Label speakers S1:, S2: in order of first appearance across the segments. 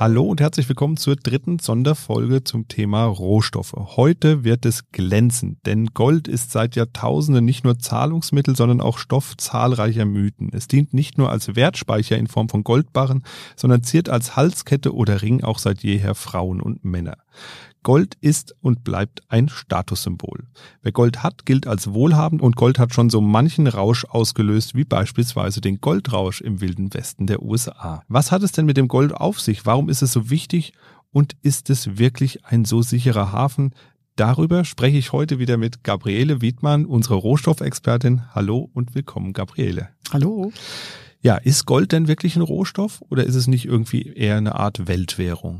S1: Hallo und herzlich willkommen zur dritten Sonderfolge zum Thema Rohstoffe. Heute wird es glänzen, denn Gold ist seit Jahrtausenden nicht nur Zahlungsmittel, sondern auch Stoff zahlreicher Mythen. Es dient nicht nur als Wertspeicher in Form von Goldbarren, sondern ziert als Halskette oder Ring auch seit jeher Frauen und Männer. Gold ist und bleibt ein Statussymbol. Wer Gold hat, gilt als wohlhabend und Gold hat schon so manchen Rausch ausgelöst, wie beispielsweise den Goldrausch im wilden Westen der USA. Was hat es denn mit dem Gold auf sich? Warum ist es so wichtig? Und ist es wirklich ein so sicherer Hafen? Darüber spreche ich heute wieder mit Gabriele Wiedmann, unsere Rohstoffexpertin. Hallo und willkommen, Gabriele.
S2: Hallo.
S1: Ja, ist Gold denn wirklich ein Rohstoff oder ist es nicht irgendwie eher eine Art Weltwährung?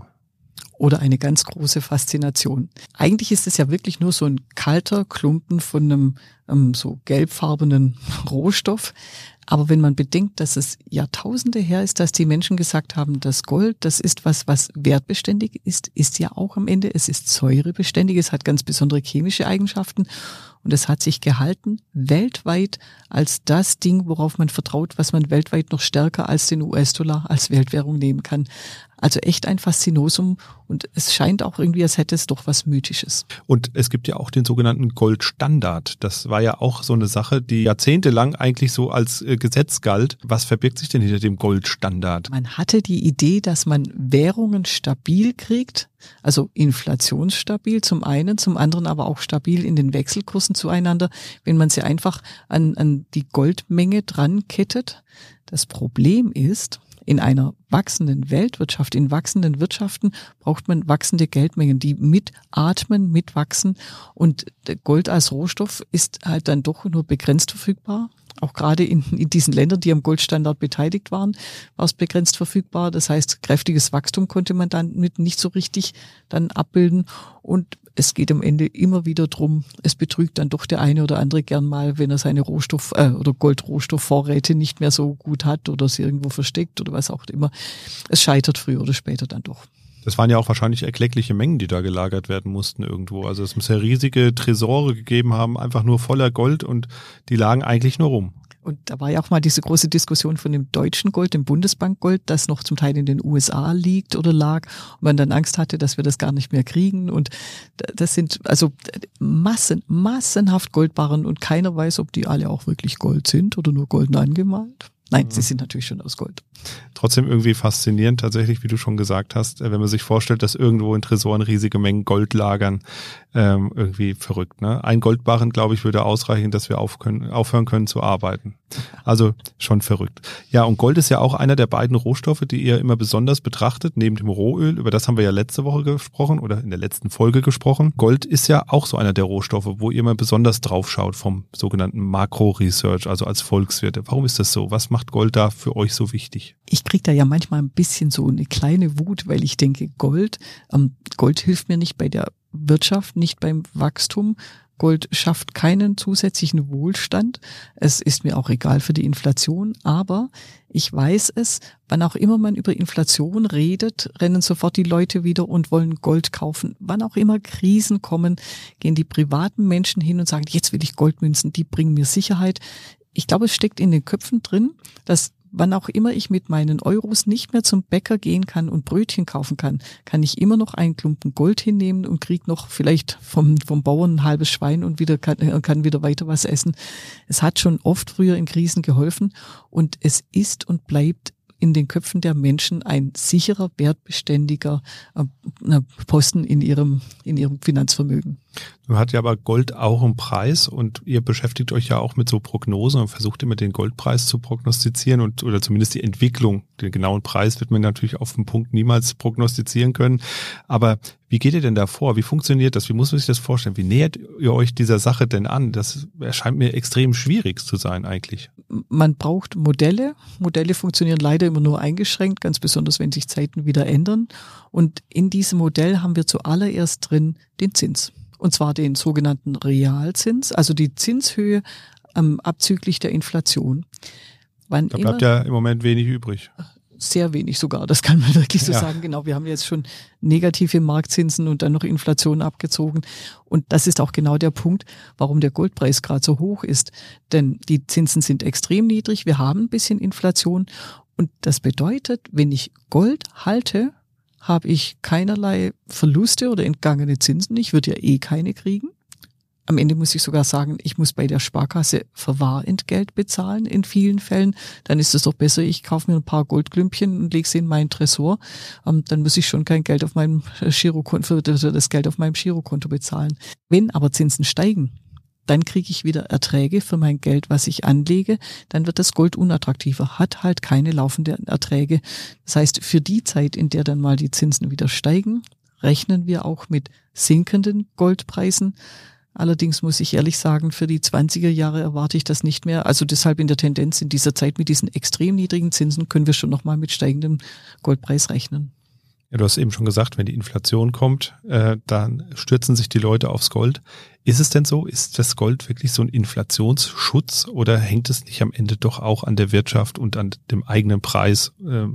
S2: Oder eine ganz große Faszination. Eigentlich ist es ja wirklich nur so ein kalter Klumpen von einem ähm, so gelbfarbenen Rohstoff. Aber wenn man bedenkt, dass es Jahrtausende her ist, dass die Menschen gesagt haben, das Gold, das ist was, was wertbeständig ist, ist ja auch am Ende, es ist säurebeständig, es hat ganz besondere chemische Eigenschaften und es hat sich gehalten weltweit als das Ding, worauf man vertraut, was man weltweit noch stärker als den US-Dollar als Weltwährung nehmen kann. Also echt ein Faszinosum und es scheint auch irgendwie, als hätte es doch was Mythisches.
S1: Und es gibt ja auch den sogenannten Goldstandard. Das war ja auch so eine Sache, die jahrzehntelang eigentlich so als äh, Gesetz galt. Was verbirgt sich denn hinter dem Goldstandard?
S2: Man hatte die Idee, dass man Währungen stabil kriegt, also inflationsstabil zum einen, zum anderen aber auch stabil in den Wechselkursen zueinander, wenn man sie einfach an, an die Goldmenge dran kettet. Das Problem ist, in einer wachsenden Weltwirtschaft, in wachsenden Wirtschaften braucht man wachsende Geldmengen, die mitatmen, mitwachsen. Und Gold als Rohstoff ist halt dann doch nur begrenzt verfügbar. Auch gerade in, in diesen Ländern, die am Goldstandard beteiligt waren, war es begrenzt verfügbar. Das heißt, kräftiges Wachstum konnte man dann mit nicht so richtig dann abbilden. Und es geht am Ende immer wieder drum, es betrügt dann doch der eine oder andere gern mal, wenn er seine Rohstoff- äh, oder Goldrohstoffvorräte nicht mehr so gut hat oder sie irgendwo versteckt oder was auch immer. Es scheitert früher oder später dann doch.
S1: Das waren ja auch wahrscheinlich erkleckliche Mengen, die da gelagert werden mussten irgendwo. Also es muss ja riesige Tresore gegeben haben, einfach nur voller Gold und die lagen eigentlich nur rum.
S2: Und da war ja auch mal diese große Diskussion von dem deutschen Gold, dem Bundesbankgold, das noch zum Teil in den USA liegt oder lag und man dann Angst hatte, dass wir das gar nicht mehr kriegen. Und das sind also Massen, massenhaft Goldbarren und keiner weiß, ob die alle auch wirklich Gold sind oder nur golden angemalt. Nein, mhm. sie sind natürlich schon aus Gold.
S1: Trotzdem irgendwie faszinierend, tatsächlich, wie du schon gesagt hast, äh, wenn man sich vorstellt, dass irgendwo in Tresoren riesige Mengen Gold lagern, ähm, irgendwie verrückt. Ne? Ein Goldbarren, glaube ich, würde ausreichen, dass wir auf können, aufhören können zu arbeiten. Also schon verrückt. Ja, und Gold ist ja auch einer der beiden Rohstoffe, die ihr immer besonders betrachtet, neben dem Rohöl. Über das haben wir ja letzte Woche gesprochen oder in der letzten Folge gesprochen. Gold ist ja auch so einer der Rohstoffe, wo ihr immer besonders drauf schaut vom sogenannten Makro-Research, also als Volkswirte. Warum ist das so? Was macht Gold da für euch so wichtig?
S2: Ich kriege da ja manchmal ein bisschen so eine kleine Wut, weil ich denke, Gold, ähm, Gold hilft mir nicht bei der Wirtschaft, nicht beim Wachstum. Gold schafft keinen zusätzlichen Wohlstand. Es ist mir auch egal für die Inflation, aber ich weiß es, wann auch immer man über Inflation redet, rennen sofort die Leute wieder und wollen Gold kaufen. Wann auch immer Krisen kommen, gehen die privaten Menschen hin und sagen, jetzt will ich Goldmünzen, die bringen mir Sicherheit. Ich glaube, es steckt in den Köpfen drin, dass wann auch immer ich mit meinen Euros nicht mehr zum Bäcker gehen kann und Brötchen kaufen kann, kann ich immer noch einen Klumpen Gold hinnehmen und krieg noch vielleicht vom, vom Bauern ein halbes Schwein und wieder kann, äh, kann wieder weiter was essen. Es hat schon oft früher in Krisen geholfen und es ist und bleibt in den Köpfen der Menschen ein sicherer, wertbeständiger äh, Posten in ihrem, in ihrem Finanzvermögen.
S1: Nun hat ja aber Gold auch einen Preis und ihr beschäftigt euch ja auch mit so Prognosen und versucht immer den Goldpreis zu prognostizieren und oder zumindest die Entwicklung. Den genauen Preis wird man natürlich auf den Punkt niemals prognostizieren können. Aber wie geht ihr denn da vor? Wie funktioniert das? Wie muss man sich das vorstellen? Wie nähert ihr euch dieser Sache denn an? Das erscheint mir extrem schwierig zu sein eigentlich.
S2: Man braucht Modelle. Modelle funktionieren leider immer nur eingeschränkt, ganz besonders wenn sich Zeiten wieder ändern. Und in diesem Modell haben wir zuallererst drin den Zins und zwar den sogenannten Realzins, also die Zinshöhe ähm, abzüglich der Inflation.
S1: Wann da bleibt ja im Moment wenig übrig.
S2: Sehr wenig sogar, das kann man wirklich so ja. sagen. Genau, wir haben jetzt schon negative Marktzinsen und dann noch Inflation abgezogen. Und das ist auch genau der Punkt, warum der Goldpreis gerade so hoch ist. Denn die Zinsen sind extrem niedrig, wir haben ein bisschen Inflation. Und das bedeutet, wenn ich Gold halte, habe ich keinerlei Verluste oder entgangene Zinsen. Ich würde ja eh keine kriegen. Am Ende muss ich sogar sagen, ich muss bei der Sparkasse Verwahrentgelt bezahlen in vielen Fällen. Dann ist es doch besser, ich kaufe mir ein paar Goldklümpchen und lege sie in meinen Tresor. Ähm, dann muss ich schon kein Geld auf meinem Girokonto, das Geld auf meinem Girokonto bezahlen. Wenn aber Zinsen steigen, dann kriege ich wieder Erträge für mein Geld, was ich anlege, dann wird das Gold unattraktiver, hat halt keine laufenden Erträge. Das heißt, für die Zeit, in der dann mal die Zinsen wieder steigen, rechnen wir auch mit sinkenden Goldpreisen. Allerdings muss ich ehrlich sagen, für die 20er Jahre erwarte ich das nicht mehr. Also deshalb in der Tendenz in dieser Zeit mit diesen extrem niedrigen Zinsen können wir schon nochmal mit steigendem Goldpreis rechnen.
S1: Ja, du hast eben schon gesagt, wenn die Inflation kommt, äh, dann stürzen sich die Leute aufs Gold. Ist es denn so? Ist das Gold wirklich so ein Inflationsschutz oder hängt es nicht am Ende doch auch an der Wirtschaft und an dem eigenen Preis äh,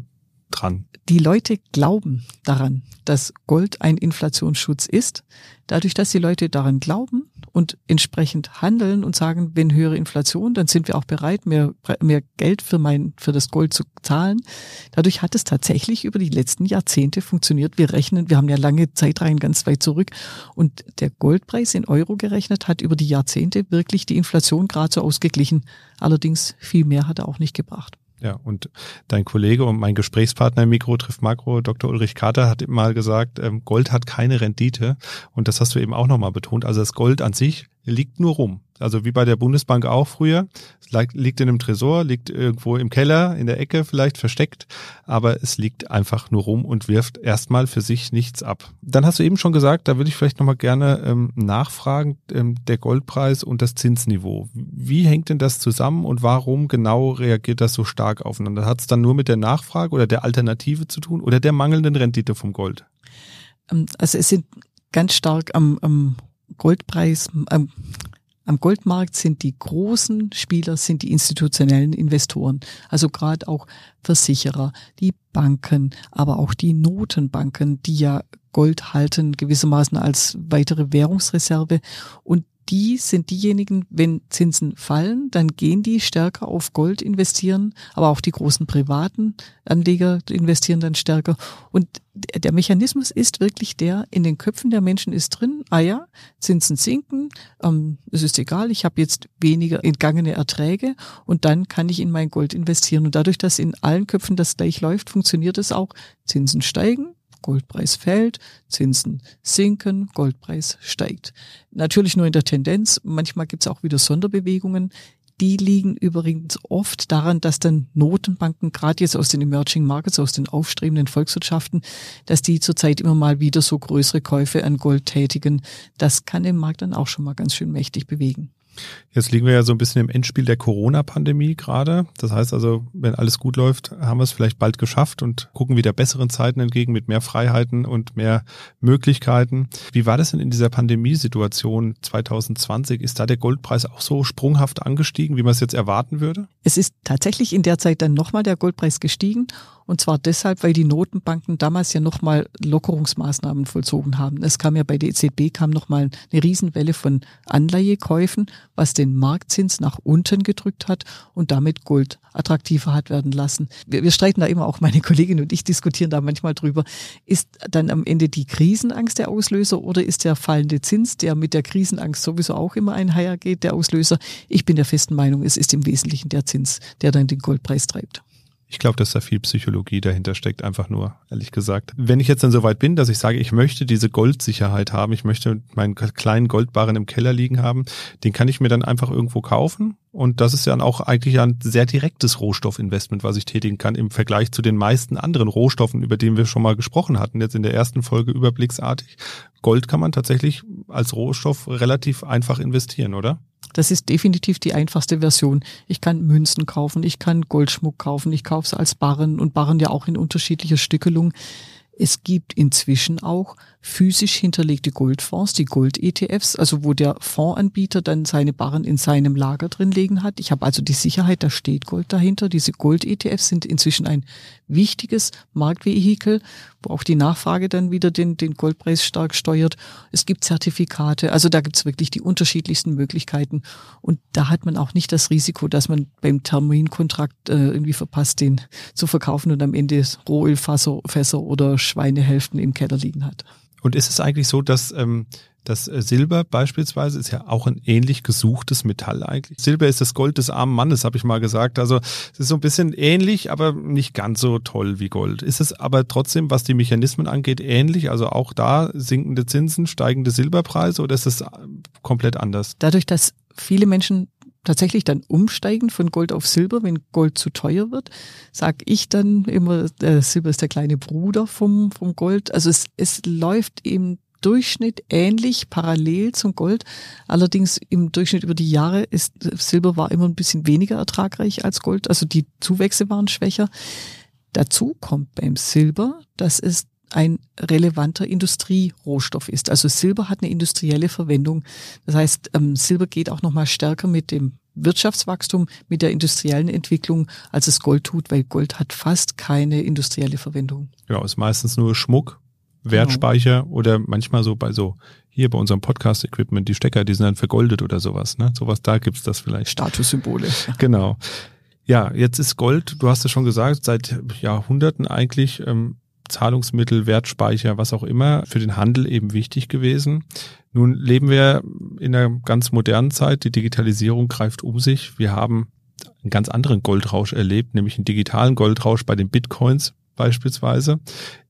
S1: dran?
S2: Die Leute glauben daran, dass Gold ein Inflationsschutz ist. Dadurch, dass die Leute daran glauben, und entsprechend handeln und sagen, wenn höhere Inflation, dann sind wir auch bereit, mehr, mehr Geld für mein, für das Gold zu zahlen. Dadurch hat es tatsächlich über die letzten Jahrzehnte funktioniert. Wir rechnen, wir haben ja lange Zeitreihen ganz weit zurück und der Goldpreis in Euro gerechnet hat über die Jahrzehnte wirklich die Inflation gerade so ausgeglichen. Allerdings viel mehr hat er auch nicht gebracht.
S1: Ja, und dein Kollege und mein Gesprächspartner im Mikro trifft Makro, Dr. Ulrich Kater, hat mal gesagt, ähm, Gold hat keine Rendite. Und das hast du eben auch nochmal betont. Also das Gold an sich liegt nur rum. Also wie bei der Bundesbank auch früher. Es liegt in einem Tresor, liegt irgendwo im Keller, in der Ecke vielleicht versteckt, aber es liegt einfach nur rum und wirft erstmal für sich nichts ab. Dann hast du eben schon gesagt, da würde ich vielleicht nochmal gerne ähm, nachfragen, ähm, der Goldpreis und das Zinsniveau. Wie hängt denn das zusammen und warum genau reagiert das so stark aufeinander? Hat es dann nur mit der Nachfrage oder der Alternative zu tun oder der mangelnden Rendite vom Gold?
S2: Ähm, also es sind ganz stark am, am Goldpreis, ähm, am Goldmarkt sind die großen Spieler, sind die institutionellen Investoren. Also gerade auch Versicherer, die Banken, aber auch die Notenbanken, die ja Gold halten gewissermaßen als weitere Währungsreserve. Und die sind diejenigen, wenn Zinsen fallen, dann gehen die stärker auf Gold investieren, aber auch die großen privaten Anleger investieren dann stärker. Und der Mechanismus ist wirklich der, in den Köpfen der Menschen ist drin, ah ja, Zinsen sinken, ähm, es ist egal, ich habe jetzt weniger entgangene Erträge und dann kann ich in mein Gold investieren. Und dadurch, dass in allen Köpfen das gleich läuft, funktioniert es auch. Zinsen steigen, Goldpreis fällt, Zinsen sinken, Goldpreis steigt. Natürlich nur in der Tendenz. Manchmal gibt es auch wieder Sonderbewegungen. Die liegen übrigens oft daran, dass dann Notenbanken, gerade jetzt aus den Emerging Markets, aus den aufstrebenden Volkswirtschaften, dass die zurzeit immer mal wieder so größere Käufe an Gold tätigen. Das kann den Markt dann auch schon mal ganz schön mächtig bewegen.
S1: Jetzt liegen wir ja so ein bisschen im Endspiel der Corona-Pandemie gerade. Das heißt also, wenn alles gut läuft, haben wir es vielleicht bald geschafft und gucken wieder besseren Zeiten entgegen mit mehr Freiheiten und mehr Möglichkeiten. Wie war das denn in dieser Pandemiesituation 2020? Ist da der Goldpreis auch so sprunghaft angestiegen, wie man es jetzt erwarten würde?
S2: Es ist tatsächlich in der Zeit dann nochmal der Goldpreis gestiegen und zwar deshalb, weil die Notenbanken damals ja nochmal Lockerungsmaßnahmen vollzogen haben. Es kam ja bei der EZB kam nochmal eine Riesenwelle von Anleihekäufen, was den Marktzins nach unten gedrückt hat und damit Gold attraktiver hat werden lassen. Wir, wir streiten da immer auch, meine Kollegin und ich diskutieren da manchmal drüber. Ist dann am Ende die Krisenangst der Auslöser oder ist der fallende Zins, der mit der Krisenangst sowieso auch immer einhergeht, der Auslöser? Ich bin der festen Meinung, es ist im Wesentlichen der Zins, der dann den Goldpreis treibt.
S1: Ich glaube, dass da viel Psychologie dahinter steckt, einfach nur, ehrlich gesagt. Wenn ich jetzt dann so weit bin, dass ich sage, ich möchte diese Goldsicherheit haben, ich möchte meinen kleinen Goldbarren im Keller liegen haben, den kann ich mir dann einfach irgendwo kaufen. Und das ist ja dann auch eigentlich ein sehr direktes Rohstoffinvestment, was ich tätigen kann im Vergleich zu den meisten anderen Rohstoffen, über die wir schon mal gesprochen hatten, jetzt in der ersten Folge überblicksartig. Gold kann man tatsächlich als Rohstoff relativ einfach investieren, oder?
S2: Das ist definitiv die einfachste Version. Ich kann Münzen kaufen, ich kann Goldschmuck kaufen, ich kaufe es als Barren und Barren ja auch in unterschiedlicher Stückelung. Es gibt inzwischen auch physisch hinterlegte Goldfonds, die Gold-ETFs, also wo der Fondsanbieter dann seine Barren in seinem Lager drin liegen hat. Ich habe also die Sicherheit, da steht Gold dahinter. Diese Gold-ETFs sind inzwischen ein wichtiges Marktvehikel, wo auch die Nachfrage dann wieder den, den Goldpreis stark steuert. Es gibt Zertifikate, also da gibt's wirklich die unterschiedlichsten Möglichkeiten. Und da hat man auch nicht das Risiko, dass man beim Terminkontrakt äh, irgendwie verpasst, den zu verkaufen und am Ende Rohölfässer oder Schweinehälften im Keller liegen hat.
S1: Und ist es eigentlich so, dass ähm, das äh, Silber beispielsweise ist ja auch ein ähnlich gesuchtes Metall eigentlich. Silber ist das Gold des armen Mannes, habe ich mal gesagt. Also es ist so ein bisschen ähnlich, aber nicht ganz so toll wie Gold. Ist es aber trotzdem, was die Mechanismen angeht, ähnlich? Also auch da sinkende Zinsen, steigende Silberpreise oder ist es äh, komplett anders?
S2: Dadurch, dass viele Menschen tatsächlich dann umsteigen von Gold auf Silber, wenn Gold zu teuer wird, sag ich dann immer, äh, Silber ist der kleine Bruder vom, vom Gold. Also es, es läuft eben Durchschnitt ähnlich, parallel zum Gold. Allerdings im Durchschnitt über die Jahre ist Silber war immer ein bisschen weniger ertragreich als Gold. Also die Zuwächse waren schwächer. Dazu kommt beim Silber, dass es ein relevanter Industrierohstoff ist. Also Silber hat eine industrielle Verwendung. Das heißt, ähm, Silber geht auch nochmal stärker mit dem Wirtschaftswachstum, mit der industriellen Entwicklung, als es Gold tut, weil Gold hat fast keine industrielle Verwendung.
S1: Genau, ist meistens nur Schmuck Wertspeicher genau. oder manchmal so bei so hier bei unserem Podcast-Equipment, die Stecker, die sind dann vergoldet oder sowas, ne? Sowas, da gibt's das vielleicht.
S2: Statussymbole.
S1: Genau. Ja, jetzt ist Gold, du hast es schon gesagt, seit Jahrhunderten eigentlich ähm, Zahlungsmittel, Wertspeicher, was auch immer, für den Handel eben wichtig gewesen. Nun leben wir in einer ganz modernen Zeit, die Digitalisierung greift um sich. Wir haben einen ganz anderen Goldrausch erlebt, nämlich einen digitalen Goldrausch bei den Bitcoins beispielsweise.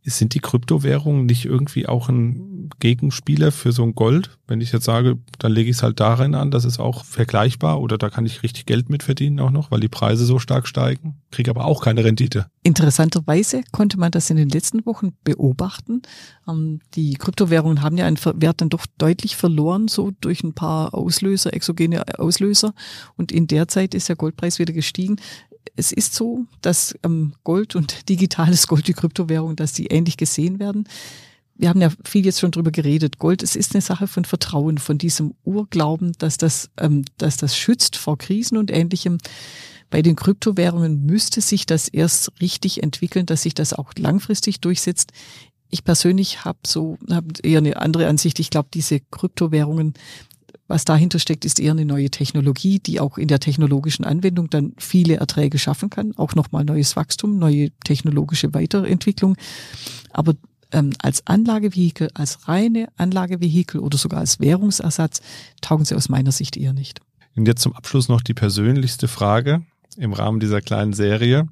S1: Sind die Kryptowährungen nicht irgendwie auch ein Gegenspieler für so ein Gold? Wenn ich jetzt sage, dann lege ich es halt darin an, das ist auch vergleichbar oder da kann ich richtig Geld mit verdienen auch noch, weil die Preise so stark steigen, kriege aber auch keine Rendite.
S2: Interessanterweise konnte man das in den letzten Wochen beobachten. Ähm, die Kryptowährungen haben ja einen Wert dann doch deutlich verloren, so durch ein paar Auslöser, exogene Auslöser. Und in der Zeit ist der Goldpreis wieder gestiegen es ist so, dass ähm, Gold und digitales Gold, die Kryptowährung, dass die ähnlich gesehen werden. Wir haben ja viel jetzt schon drüber geredet. Gold, es ist eine Sache von Vertrauen, von diesem Urglauben, dass das, ähm, dass das schützt vor Krisen und Ähnlichem. Bei den Kryptowährungen müsste sich das erst richtig entwickeln, dass sich das auch langfristig durchsetzt. Ich persönlich habe so hab eher eine andere Ansicht. Ich glaube, diese Kryptowährungen, was dahinter steckt, ist eher eine neue Technologie, die auch in der technologischen Anwendung dann viele Erträge schaffen kann, auch nochmal neues Wachstum, neue technologische Weiterentwicklung. Aber ähm, als Anlagevehikel, als reine Anlagevehikel oder sogar als Währungsersatz taugen sie aus meiner Sicht eher nicht.
S1: Und jetzt zum Abschluss noch die persönlichste Frage im Rahmen dieser kleinen Serie.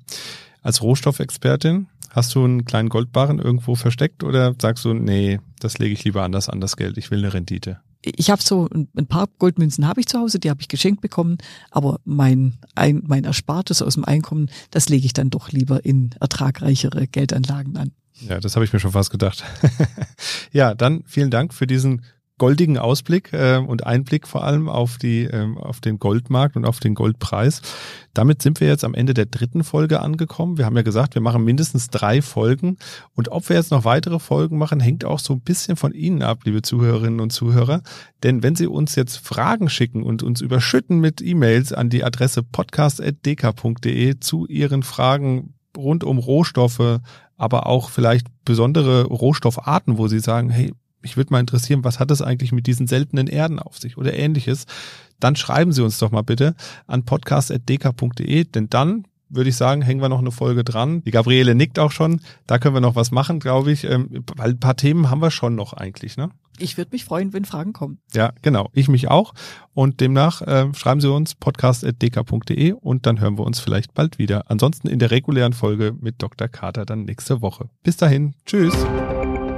S1: Als Rohstoffexpertin, hast du einen kleinen Goldbarren irgendwo versteckt oder sagst du, nee, das lege ich lieber anders an das Geld, ich will eine Rendite?
S2: Ich habe so ein paar Goldmünzen habe ich zu Hause, die habe ich geschenkt bekommen, aber mein ein, mein Erspartes aus dem Einkommen, das lege ich dann doch lieber in ertragreichere Geldanlagen an.
S1: Ja, das habe ich mir schon fast gedacht. ja, dann vielen Dank für diesen goldigen Ausblick äh, und Einblick vor allem auf die ähm, auf den Goldmarkt und auf den Goldpreis. Damit sind wir jetzt am Ende der dritten Folge angekommen. Wir haben ja gesagt, wir machen mindestens drei Folgen und ob wir jetzt noch weitere Folgen machen, hängt auch so ein bisschen von Ihnen ab, liebe Zuhörerinnen und Zuhörer. Denn wenn Sie uns jetzt Fragen schicken und uns überschütten mit E-Mails an die Adresse podcast@dk.de zu Ihren Fragen rund um Rohstoffe, aber auch vielleicht besondere Rohstoffarten, wo Sie sagen, hey, mich würde mal interessieren, was hat es eigentlich mit diesen seltenen Erden auf sich oder ähnliches, dann schreiben Sie uns doch mal bitte an podcast.dk.de, denn dann würde ich sagen, hängen wir noch eine Folge dran. Die Gabriele nickt auch schon. Da können wir noch was machen, glaube ich. Ähm, weil ein paar Themen haben wir schon noch eigentlich, ne?
S2: Ich würde mich freuen, wenn Fragen kommen.
S1: Ja, genau. Ich mich auch. Und demnach äh, schreiben Sie uns podcast.dk.de und dann hören wir uns vielleicht bald wieder. Ansonsten in der regulären Folge mit Dr. Carter dann nächste Woche. Bis dahin. Tschüss.